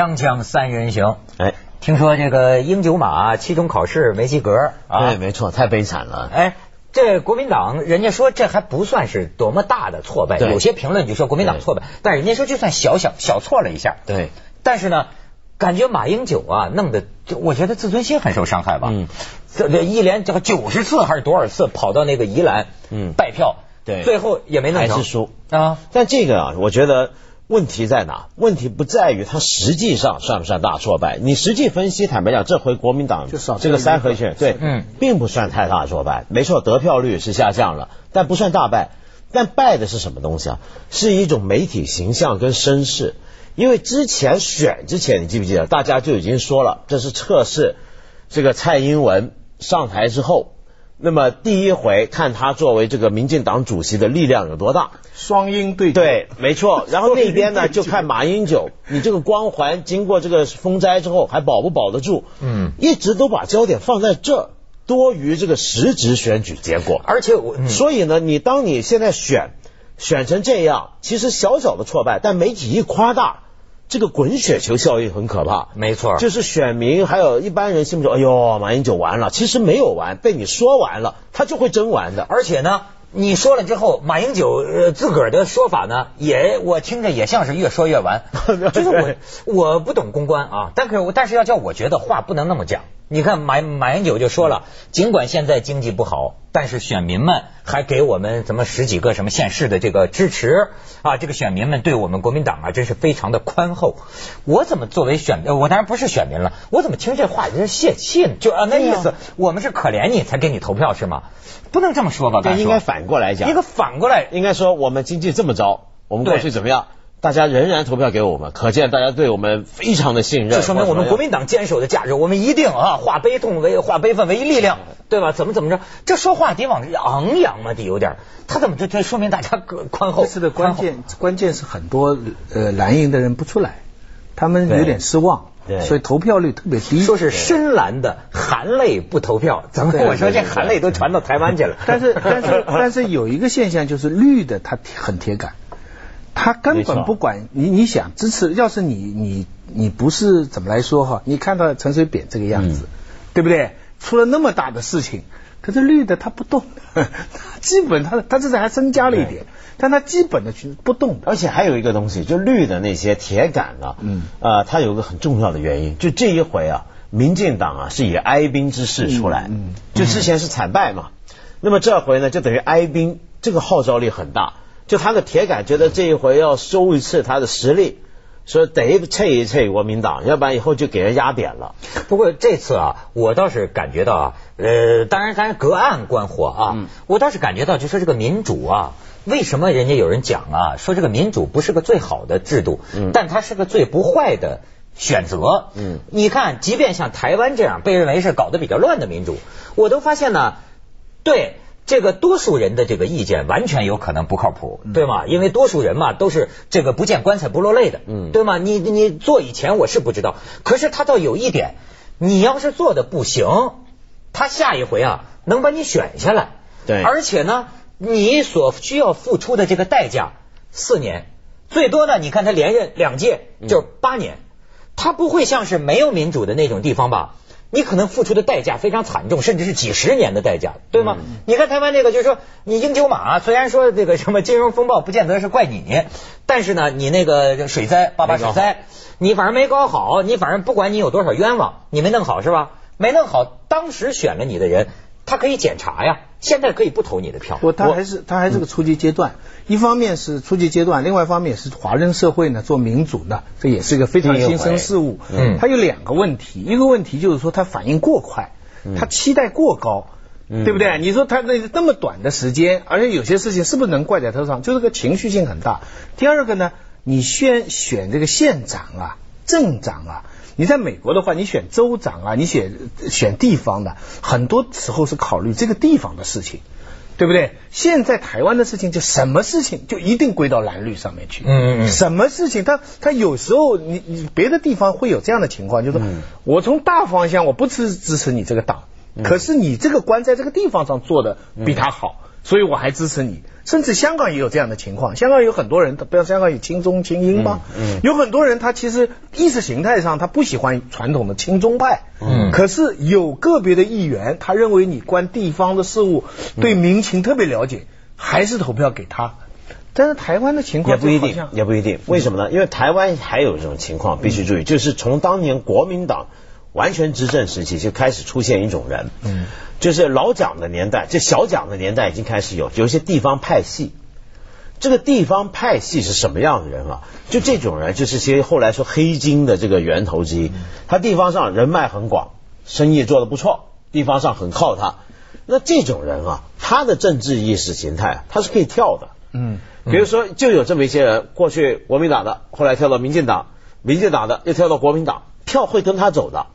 锵锵三人行，哎，听说这个英九马期中考试没及格啊？对，没错，太悲惨了。哎，这国民党人家说这还不算是多么大的挫败，对。有些评论就说国民党挫败，但人家说就算小小小错了一下，对，但是呢，感觉马英九啊弄得，我觉得自尊心很受伤害吧。嗯，这这一连这个九十次还是多少次跑到那个宜兰，嗯。拜票，对。最后也没弄成，还是输。啊。但这个啊，我觉得问题在哪？问题不在于他实际上算不算大挫败。你实际分析，坦白讲，这回国民党这个三合选，对，嗯并不算太大挫败。没错，得票率是下降了，但不算大败。但败的是什么东西啊？是一种媒体形象跟声势。因为之前选之前，你记不记得，大家就已经说了，这是测试这个蔡英文上台之后，那么第一回看他作为这个民进党主席的力量有多大。双鹰对决对，没错。然后那边呢，就看马英九，你这个光环经过这个风灾之后还保不保得住？嗯，一直都把焦点放在这儿，多于这个实质选举结果。而且我，嗯所以呢，你当你现在选选成这样，其实小小的挫败，但媒体一夸大，这个滚雪球效应很可怕。没错，就是选民还有一般人心目中，哎呦，马英九完了，其实没有完，被你说完了，他就会真完的。而且呢，你说了之后，马英九呃自个儿的说法呢，也我听着也像是越说越完。就是我我不懂公关啊，但可我但是要叫我觉得话不能那么讲。你看马马英九就说了，尽管现在经济不好，但是选民们还给我们什么十几个什么县市的这个支持啊，这个选民们对我们国民党啊真是非常的宽厚。我怎么作为选呃我当然不是选民了，我怎么听这话有点泄气呢？就啊那意思，我们是可怜你才给你投票是吗？不能这么说吧？这应该反过来讲，一个反过来，应该说我们经济这么糟，我们过去怎么样？大家仍然投票给我们，可见大家对我们非常的信任。这说明我们国民党坚守的价值，我们一定啊化悲痛为化悲愤为力量，对吧？怎么怎么着？这说话得往昂扬嘛，得有点。他怎么这这说明大家宽厚？这次的关键关键是很多呃蓝营的人不出来，他们有点失望，对所以投票率特别低。说是深蓝的含泪不投票，怎么对我说这含泪都传到台湾去了？但是但是但是有一个现象就是绿的他很铁杆，他根本不管你你想支持，要是你你你不是怎么来说哈，你看到陈水扁这个样子，对不对？出了那么大的事情，可是绿的他不动，他 基本他他这次还增加了一点，但他基本的去不动。而且还有一个东西，就绿的那些铁杆啊，嗯呃，他有个很重要的原因，就这一回啊，民进党啊是以哀兵之势出来，嗯嗯就之前是惨败嘛，那么这回呢就等于哀兵，这个号召力很大，就他的铁杆觉得这一回要收一次他的实力，说得测一测国民党，要不然以后就给人压扁了。不过这次啊，我倒是感觉到啊，呃，当然，当然隔岸观火啊，嗯我倒是感觉到，就说这个民主啊，为什么人家有人讲啊，说这个民主不是个最好的制度，嗯但它是个最不坏的选择。嗯你看，即便像台湾这样被认为是搞得比较乱的民主，我都发现呢，对。这个多数人的这个意见完全有可能不靠谱，对吗？因为多数人嘛都是这个不见棺材不落泪的，嗯对吗？你你做以前我是不知道，可是他倒有一点，你要是做的不行，他下一回啊能把你选下来，对而且呢，你所需要付出的这个代价四年，最多呢，你看他连任两届就是八年，他不会像是没有民主的那种地方吧？你可能付出的代价非常惨重，甚至是几十年的代价，对吗？你看台湾那个，就是说你英九马，虽然说这个什么金融风暴不见得是怪你，但是呢，你那个水灾八八水灾，你反正没搞好，你反正不管你有多少冤枉，你没弄好是吧？没弄好，当时选了你的人，他可以检查呀，现在可以不投你的票。不，他还是他还是个初级阶段。一方面是初级阶段，另外一方面是华人社会呢做民主呢，这也是一个非常新生事物。嗯它有两个问题，一个问题就是说它反应过快，它期待过高。对不对？你说他那那么短的时间，而且有些事情是不是能怪在头上？就是个情绪性很大。第二个呢，你选选这个县长啊、镇长啊，你在美国的话，你选州长啊，你选选地方的，很多时候是考虑这个地方的事情。对不对？现在台湾的事情，就什么事情就一定归到蓝绿上面去。嗯嗯嗯什么事情，他他有时候你你别的地方会有这样的情况，就是说、我从大方向我不支支持你这个党，可是你这个官在这个地方上做的比他好，所以我还支持你。甚至香港也有这样的情况，香港有很多人，不要香港有亲中亲英吗？嗯有很多人他其实意识形态上他不喜欢传统的亲中派，嗯可是有个别的议员，他认为你关地方的事务，对民情特别了解，还是投票给他。但是台湾的情况也不一定也不一定。为什么呢？因为台湾还有一种情况，必须注意，就是从当年国民党完全执政时期就开始出现一种人，嗯，就是老蒋的年代，这小蒋的年代已经开始有有一些地方派系。这个地方派系是什么样的人啊？就这种人，就是些后来说黑金的这个源头之一。他地方上人脉很广，生意做得不错，地方上很靠他。那这种人啊，他的政治意识形态他是可以跳的。嗯，比如说，就有这么一些人，过去国民党的，后来跳到民进党，民进党的又跳到国民党，票会跟他走的，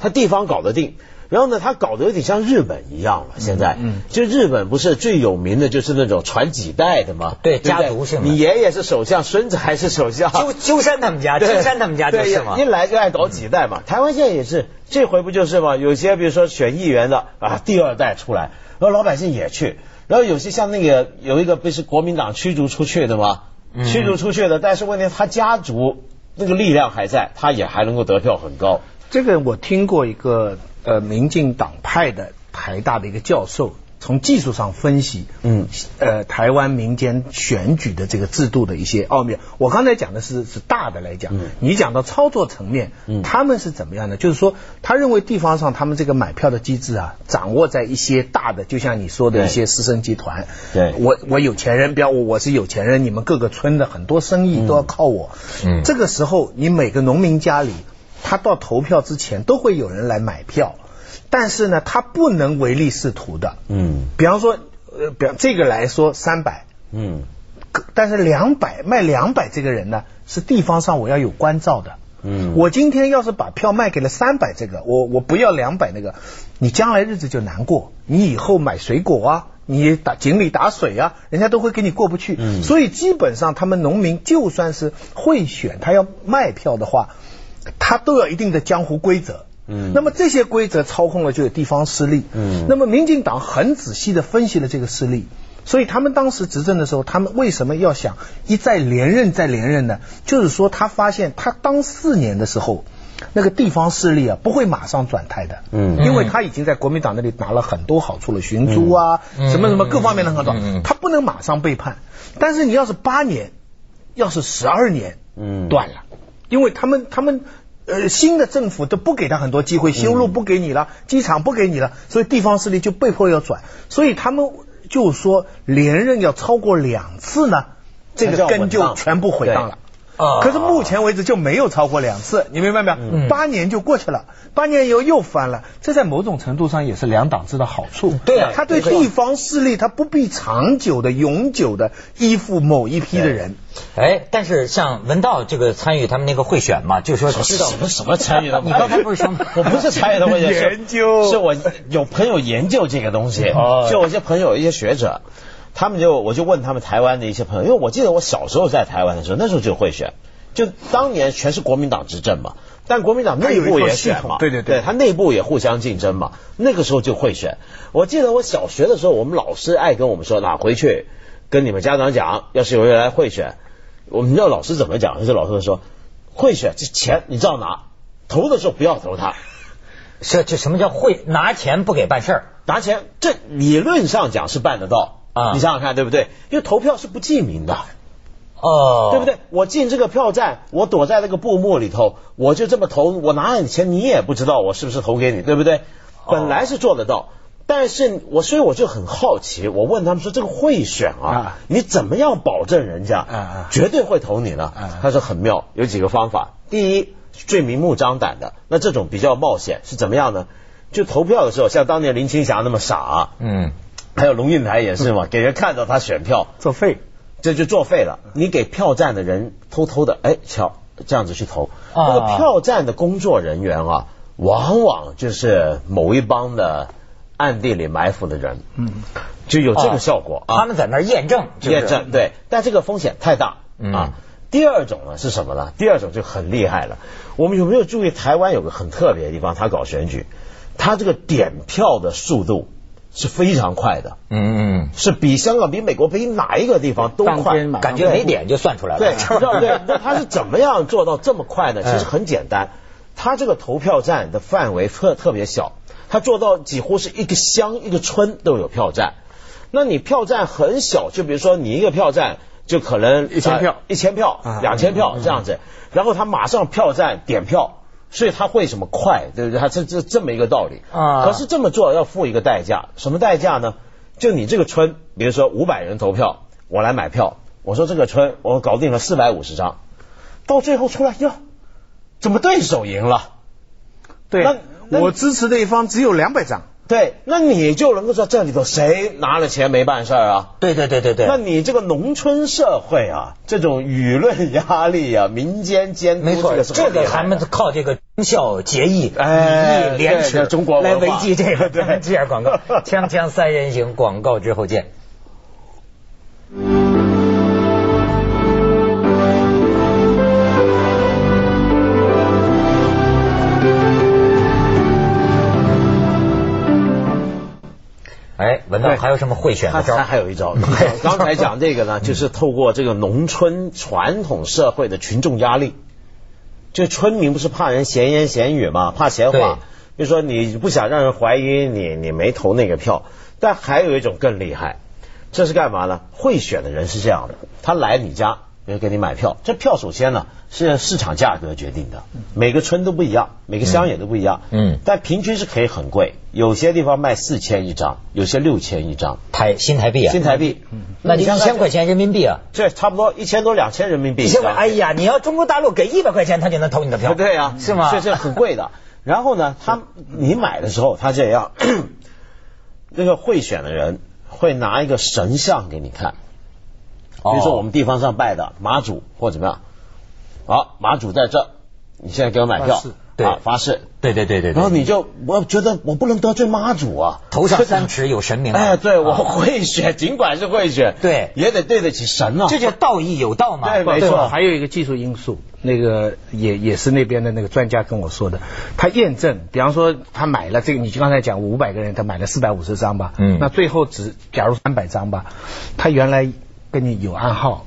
他地方搞得定。然后呢，他搞得有点像日本一样了。现在，嗯就日本不是最有名的就是那种传几代的吗？对对家族性的你爷爷是首相，孙子还是首相。鸠鸠山他们家，鸠山他们家就是嘛一。来就爱搞几代嘛。台湾现在也是，这回不就是嘛？有些比如说选议员的啊，第二代出来，然后老百姓也去，然后有些像那个有一个不是国民党驱逐出去的吗？嗯驱逐出去的，但是问题他家族那个力量还在，他也还能够得票很高。这个我听过一个呃民进党派的台大的一个教授，从技术上分析，嗯，呃台湾民间选举的这个制度的一些奥妙。我刚才讲的是是大的来讲，嗯。你讲到操作层面，嗯。他们是怎么样的？就是说，他认为地方上他们这个买票的机制啊，掌握在一些大的，就像你说的一些私生集团，对。我我有钱人，比方我我是有钱人，你们各个村的很多生意都要靠我，嗯。这个时候你每个农民家里。他到投票之前都会有人来买票，但是呢，他不能唯利是图的。嗯比方说，呃，比方这个来说三百，嗯但是两百卖两百这个人呢，是地方上我要有关照的。嗯我今天要是把票卖给了三百这个，我我不要两百那个，你将来日子就难过。你以后买水果啊，你打井里打水啊，人家都会跟你过不去。嗯所以基本上他们农民就算是会选，他要卖票的话，他都有一定的江湖规则。嗯那么这些规则操控了就有地方势力。嗯那么民进党很仔细的分析了这个势力。所以他们当时执政的时候，他们为什么要想一再连任再连任呢？就是说他发现他当四年的时候，那个地方势力啊不会马上转态的，嗯因为他已经在国民党那里拿了很多好处了，寻租啊，嗯什么什么各方面的很好嗯嗯嗯，他不能马上背叛。但是你要是八年，要是十二年，嗯断了，因为他们他们。呃，新的政府都不给他很多机会，修路不给你了，机场不给你了，所以地方势力就被迫要转，所以他们就说连任要超过两次呢，这个根就全部毁掉了。啊可是目前为止就没有超过两次，你明白没有？嗯八年就过去了，八年以后又翻了，这在某种程度上也是两党制的好处。对啊他对地方势力他不必长久的、永久的依附某一批的人。哎，但是像文道这个参与他们那个会选嘛，就说知道什么什么参与的？你刚才不是说吗 我不是参与的，我研究是我有朋友研究这个东西，哦就我一些朋友一些学者，他们就我就问他们台湾的一些朋友，因为我记得我小时候在台湾的时候，那时候就会选，就当年全是国民党执政嘛，但国民党内部也选嘛，对对对对，他内部也互相竞争嘛，那个时候就会选。我记得我小学的时候，我们老师爱跟我们说，哪回去跟你们家长讲，要是有人来贿选，我们知道老师怎么讲，就是老师说，贿选这钱你照拿，投的时候不要投他，这这什么叫会拿钱不给办事儿？拿钱这理论上讲是办得到啊你想想看对不对？因为投票是不记名的。哦，对不？对？我进这个票站，我躲在那个布幕里头，我就这么投，我拿了你钱，你也不知道我是不是投给你，对不对？本来是做得到，但是我所以我就很好奇，我问他们说这个贿选啊啊，你怎么样保证人家绝对会投你呢啊？他说很妙，有几个方法。第一，最明目张胆的，那这种比较冒险是怎么样呢？就投票的时候，像当年林青霞那么傻、啊嗯，还有龙应台也是嘛，给人看到他选票，作废。这就作废了。你给票站的人偷偷的，哎，瞧这样子去投，啊那个票站的工作人员啊，往往就是某一帮的暗地里埋伏的人，嗯，就有这个效果啊。他们在那儿验证，就是验证对，但这个风险太大嗯啊。第二种呢是什么呢？第二种就很厉害了。我们有没有注意台湾有个很特别的地方？他搞选举，他这个点票的速度是非常快的，嗯嗯，是比香港、比美国、比哪一个地方都快感觉没点就算出来了。对，是吧对，那他是怎么样做到这么快呢？其实很简单，他这个投票站的范围特特别小，他做到几乎是一个乡一个村都有票站。那你票站很小，就比如说你一个票站就可能1000票一千票啊、两千票这样子，然后他马上票站点票。所以他会什么快，对不对？他这这这么一个道理啊可是这么做要付一个代价，什么代价呢？就你这个村，比如说五百人投票，我来买票，我说这个村我搞定了四百五十张，到最后出来哟，怎么对手赢了？对那，那我支持的一方只有两百张。对，那你就能够知道这里头谁拿了钱没办事儿啊？对对对对对，那你这个农村社会啊，这种舆论压力啊，民间监督没错，这个还们靠这个忠孝节义、哎廉耻中国来维系这个。对咱们这样广告，锵锵三人行，广告之后见。哎，文道还有什么会选他？还有一招，刚才讲这个呢，就是透过这个农村传统社会的群众压力，就村民不是怕人闲言闲语嘛，怕闲话，就说你不想让人怀疑你你没投那个票，但还有一种更厉害，这是干嘛呢？贿选的人是这样的，他来你家，比如给你买票，这票首先呢是市场价格决定的，每个村都不一样，每个乡也都不一样，嗯。但平均是可以很贵，有些地方卖四千一张，有些六千一张。台新台币啊，新台币，那就一你想想千块钱人民币啊。这差不多一千多两千人民币。一千块，哎呀，你要中国大陆给一百块钱，他就能投你的票，对呀，是吗？这这很贵的。然后呢，他你买的时候，他这样，那个会选的人会拿一个神像给你看，比如说我们地方上拜的妈祖或怎么样，好，妈祖在这，你现在给我买票。发誓，对。啊发誓，对对对对对，然后你就我觉得我不能得罪妈祖啊，头上三尺有神明啊，哎，对我啊。会选，尽管是会选，对。也得对得起神啊，这叫道义有道嘛，对没错。还有一个技术因素，那个也也是那边的那个专家跟我说的，他验证，比方说他买了这个，你就刚才讲五百个人，他买了四百五十张吧，嗯。那最后只假如三百张吧，他原来跟你有暗号，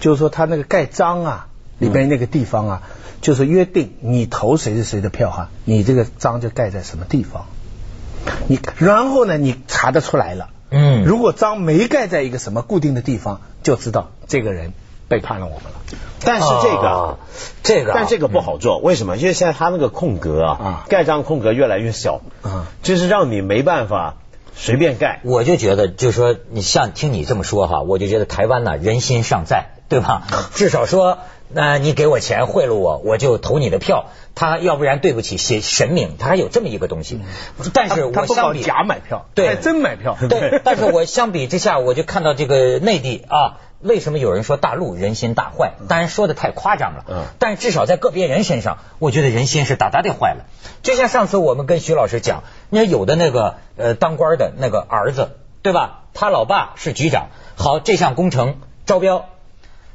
就是说他那个盖章啊，里边那个地方啊，就是约定你投谁是谁的票哈，你这个章就盖在什么地方，你然后呢，你查得出来了。嗯如果章没盖在一个什么固定的地方，就知道这个人背叛了我们了。但是这个。啊这个啊，但这个不好做，为什么？因为现在他那个空格啊啊，盖章空格越来越小啊就是让你没办法随便盖。我就觉得，就说你像听你这么说哈，我就觉得台湾呢人心尚在，对吧？至少说，那、你给我钱贿赂我，我就投你的票。他要不然对不起神神明，他还有这么一个东西。但是我相比假买票，对还真买票。对，但是我相比之下，我就看到这个内地啊，为什么有人说大陆人心大坏？当然说的太夸张了，嗯但至少在个别人身上，我觉得人心是大大的坏了。就像上次我们跟徐老师讲，你看有的那个呃当官的那个儿子，对吧？他老爸是局长，好，这项工程招标，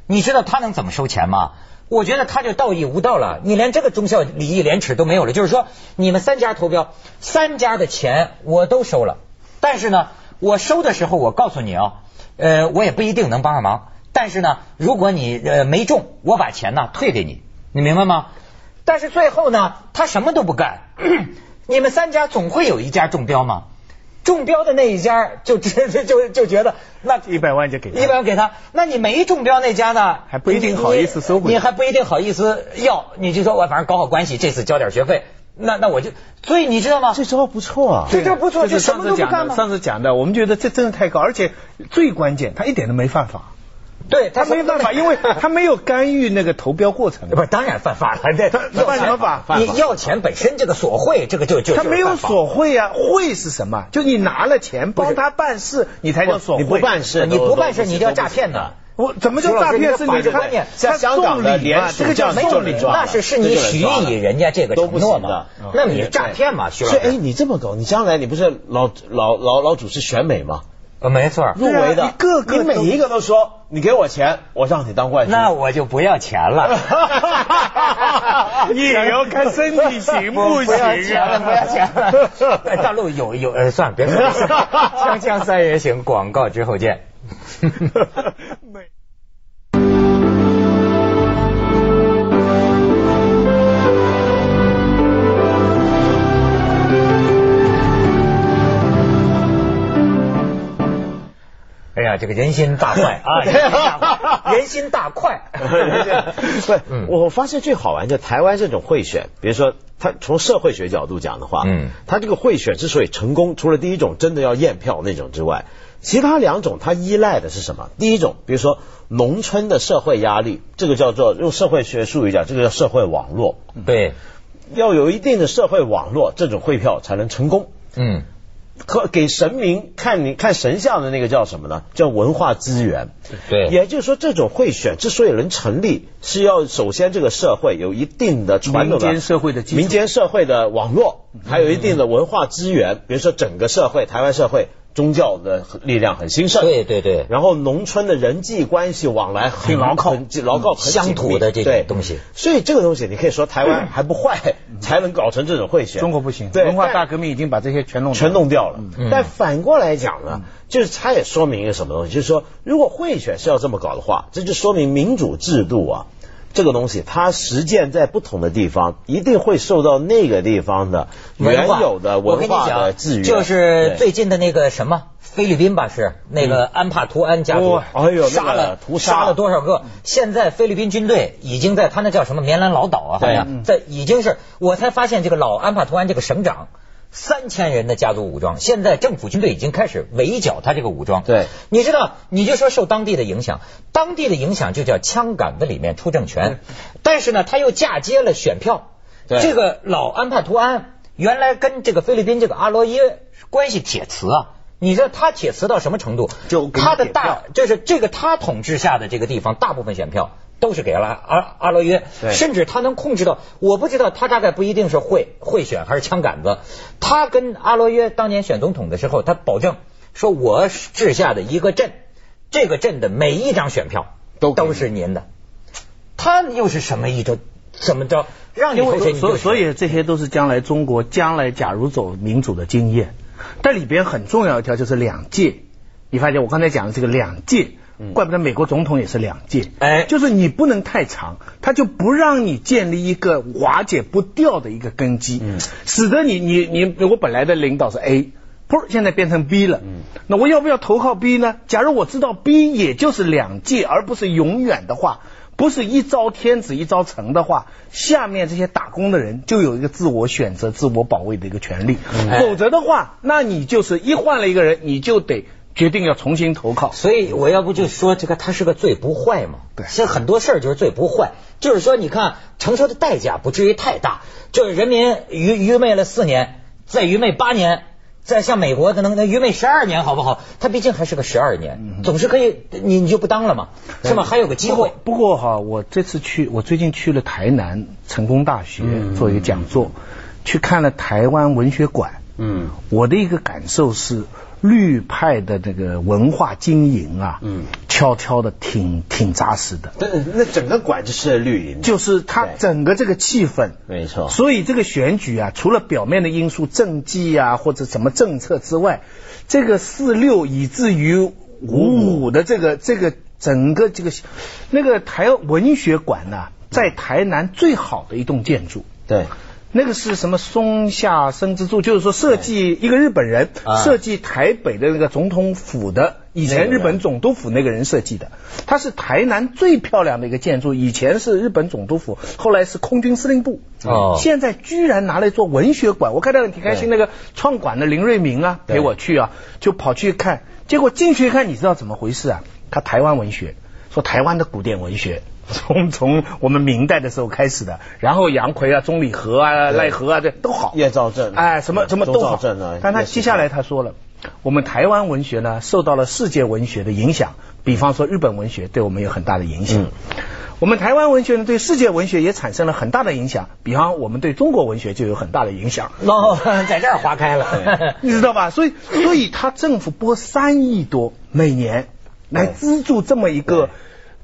你知道他能怎么收钱吗？我觉得他就道义无道了，你连这个忠孝礼义廉耻都没有了。就是说，你们三家投标，三家的钱我都收了，但是呢，我收的时候我告诉你啊，呃，我也不一定能帮上忙。但是呢，如果你呃没中，我把钱呢退给你，你明白吗？但是最后呢，他什么都不干，你们三家总会有一家中标吗？中标的那一家就就就就觉得那一百万就给他一百万给他，那你没中标那家呢，还不一定好意思收回你，你还不一定好意思要，你就说我反正搞好关系，这次交点学费，那那我就，所以你知道吗？这招不错啊，这招不错，就什么上次讲的，都不干吗？上次讲的，我们觉得这真的太高，而且最关键，他一点都没犯法，对他没办法，因为 他没有干预那个投标过程。不是，当然犯法了。这他犯什么法你要钱本身这个索贿，这个就就他没有索贿啊，贿是什么？就你拿了钱帮他办事，你才叫索贿。你不办事，你不办事，都你叫诈骗的。。我怎么叫诈骗？你念像香港的联署这个叫送礼那是是你许以人家这个都承诺嘛那你诈骗嘛，徐老师，哎，你这么搞，你将来你不是老老老老主持选美吗？呃，没错。入围的，一个个你每一个都说，你给我钱，我让你当冠军。那我就不要钱了。你也要看身体行不 不要行钱了，啊？不要钱了。在大陆有有，呃，算了，别说了。锵锵三人行，广告之后见。这个人心大快 啊！人心大快，人心大快。不，我发现最好玩就台湾这种贿选，比如说他从社会学角度讲的话，嗯，他这个贿选之所以成功，除了第一种真的要验票那种之外，其他两种它依赖的是什么？第一种，比如说农村的社会压力，这个叫做用社会学术语讲，这个叫社会网络，对，要有一定的社会网络，这种汇票才能成功。嗯，可给神明看你看神像的那个叫什么呢？叫文化资源。对也就是说，这种贿选之所以能成立，是要首先这个社会有一定的传统的民间社会的民间社会的网络，还有一定的文化资源。比如说，整个社会，台湾社会宗教的力量很兴盛。对对对，然后农村的人际关系往来很牢靠很牢靠，很乡土的这种对东西。所以这个东西，你可以说台湾还不坏，才能搞成这种贿选。中国不行，对文化大革命已经把这些全弄全弄掉了。嗯但反过来讲呢，就是它也说明一个什么东西，就是说，如果贿选是要这么搞的话，这就说明民主制度啊。这个东西，它实践在不同的地方，一定会受到那个地方的原有的文化的讲制约。就是最近的那个什么菲律宾吧，是那个安帕图安家族哦，哎呦杀了屠杀杀了多少个？现在菲律宾军队已经在他那叫什么棉兰老岛啊，好像在已经是我才发现这个老安帕图安这个省长。三千人的家族武装，现在政府军队已经开始围剿他这个武装。对，你知道，你就说受当地的影响，当地的影响就叫枪杆子里面出政权，但是呢，他又嫁接了选票。对这个老安帕图安原来跟这个菲律宾这个阿罗耶关系铁磁啊。你知道他铁磁到什么程度？就他的大就是这个他统治下的这个地方，大部分选票都是给了阿阿罗约，甚至他能控制到，我不知道他大概不一定是会会选还是枪杆子。他跟阿罗约当年选总统的时候，他保证说，我治下的一个镇，这个镇的每一张选票都都是您的。他又是什么一种怎么着让你投所所以这些都是将来中国将来假如走民主的经验，但里边很重要一条就是两届。你发现我刚才讲的这个两届，怪不得美国总统也是两届。哎就是你不能太长，他就不让你建立一个瓦解不掉的一个根基，嗯使得你你你我本来的领导是 A。噗，现在变成 B 了，那我要不要投靠 B 呢？假如我知道 B 也就是两届，而不是永远的话，不是一朝天子一朝臣的话，下面这些打工的人就有一个自我选择、自我保卫的一个权利。嗯否则的话，那你就是一换了一个人，你就得决定要重新投靠。所以我要不就说这个他是个罪不坏嘛？对其实很多事儿就是罪不坏，就是说你看承受的代价不至于太大，就是人民愚愚昧了四年，再愚昧八年。再像美国的能能愚昧十二年好不好？他毕竟还是个十二年，总是可以，你你就不当了嘛，是吗？还有个机会。不过哈，我这次去，我最近去了台南成功大学做一个讲座，去看了台湾文学馆。嗯我的一个感受是，绿派的这个文化经营啊，嗯，悄悄的挺挺扎实的，但那整个馆就是绿营，就是它整个这个气氛。没错。所以这个选举啊，除了表面的因素、政绩啊或者什么政策之外，这个四六以至于五五的这个这个整个这个那个台文学馆呢、在台南最好的一栋建筑。对，那个是什么松下生之助？就是说设计一个日本人啊设计台北的那个总统府的，以前日本总督府那个人设计的，他是台南最漂亮的一个建筑，以前是日本总督府，后来是空军司令部，哦现在居然拿来做文学馆，我看到挺开心。那个创馆的林瑞明啊，陪我去啊，就跑去看，结果进去一看，你知道怎么回事啊？他台湾文学，说台湾的古典文学。从从我们明代的时候开始的，然后杨奎啊、钟理和啊、对赖和啊，这都好。叶兆正，哎，什么什么都好。兆正啊，但他接下来他说了，我们台湾文学呢受到了世界文学的影响，比方说日本文学对我们有很大的影响。嗯我们台湾文学呢，对世界文学也产生了很大的影响。比方，我们对中国文学就有很大的影响。哦，在这儿划开了，你知道吧？所以，所以他政府拨三亿多每年来资助这么一个。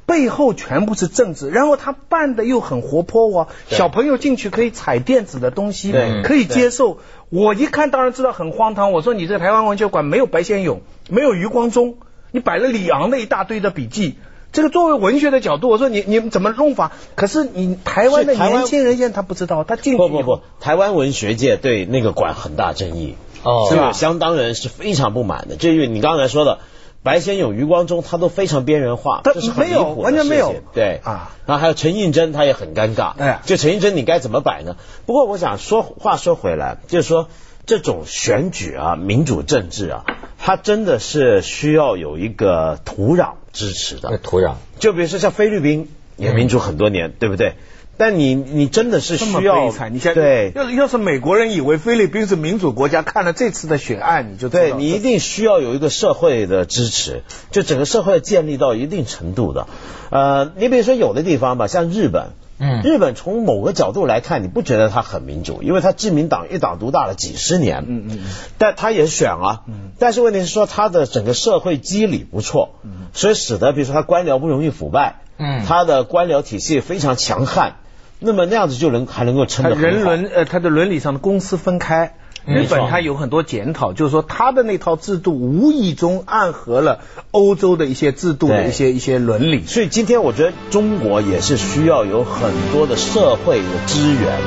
背后全部是政治，然后他办的又很活泼哦，小朋友进去可以踩电子的东西，可以接受。我一看当然知道很荒唐。我说你这台湾文学馆没有白先勇，没有余光中，你摆了李昂的一大堆的笔记。这个作为文学的角度，我说你你们怎么弄法？可是你台湾的年轻人现在他不知道，他进去不不不，台湾文学界对那个馆很大争议，哦，是吧？相当人是非常不满的，就因为你刚才说的。白先勇、余光中，他都非常边缘化，他是没有，完全没有。对啊，然后还有陈应真，他也很尴尬。哎，就陈应真，你该怎么摆呢？不过我想说话说回来，就是说这种选举啊，民主政治啊，它真的是需要有一个土壤支持的。土壤，就比如说像菲律宾也民主很多年，对不对？但你你真的是需要惨，你现对，要要是美国人以为菲律宾是民主国家，看了这次的选案，你就对你一定需要有一个社会的支持，就整个社会建立到一定程度的。呃，你比如说有的地方吧，像日本，嗯，日本从某个角度来看，你不觉得它很民主，因为它自民党一党独大了几十年，嗯嗯，但他也选啊，嗯，但是问题是说它的整个社会机理不错，嗯，所以使得比如说他官僚不容易腐败，嗯，他的官僚体系非常强悍。那么那样子就能还能够撑得人伦呃，他的伦理上的公私分开。日本它有很多检讨，就是说它的那套制度无意中暗合了欧洲的一些制度的一些一些伦理。所以今天我觉得中国也是需要有很多的社会的资源，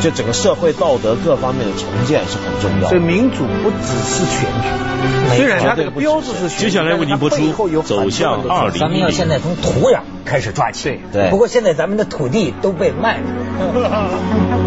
就整个社会道德各方面的重建是很重要。所以民主不只是选举，虽然它这个标志是选举，接下来为您播出走向二零。咱们要现在从土壤开始抓起。对。不过现在咱们的土地都被卖了。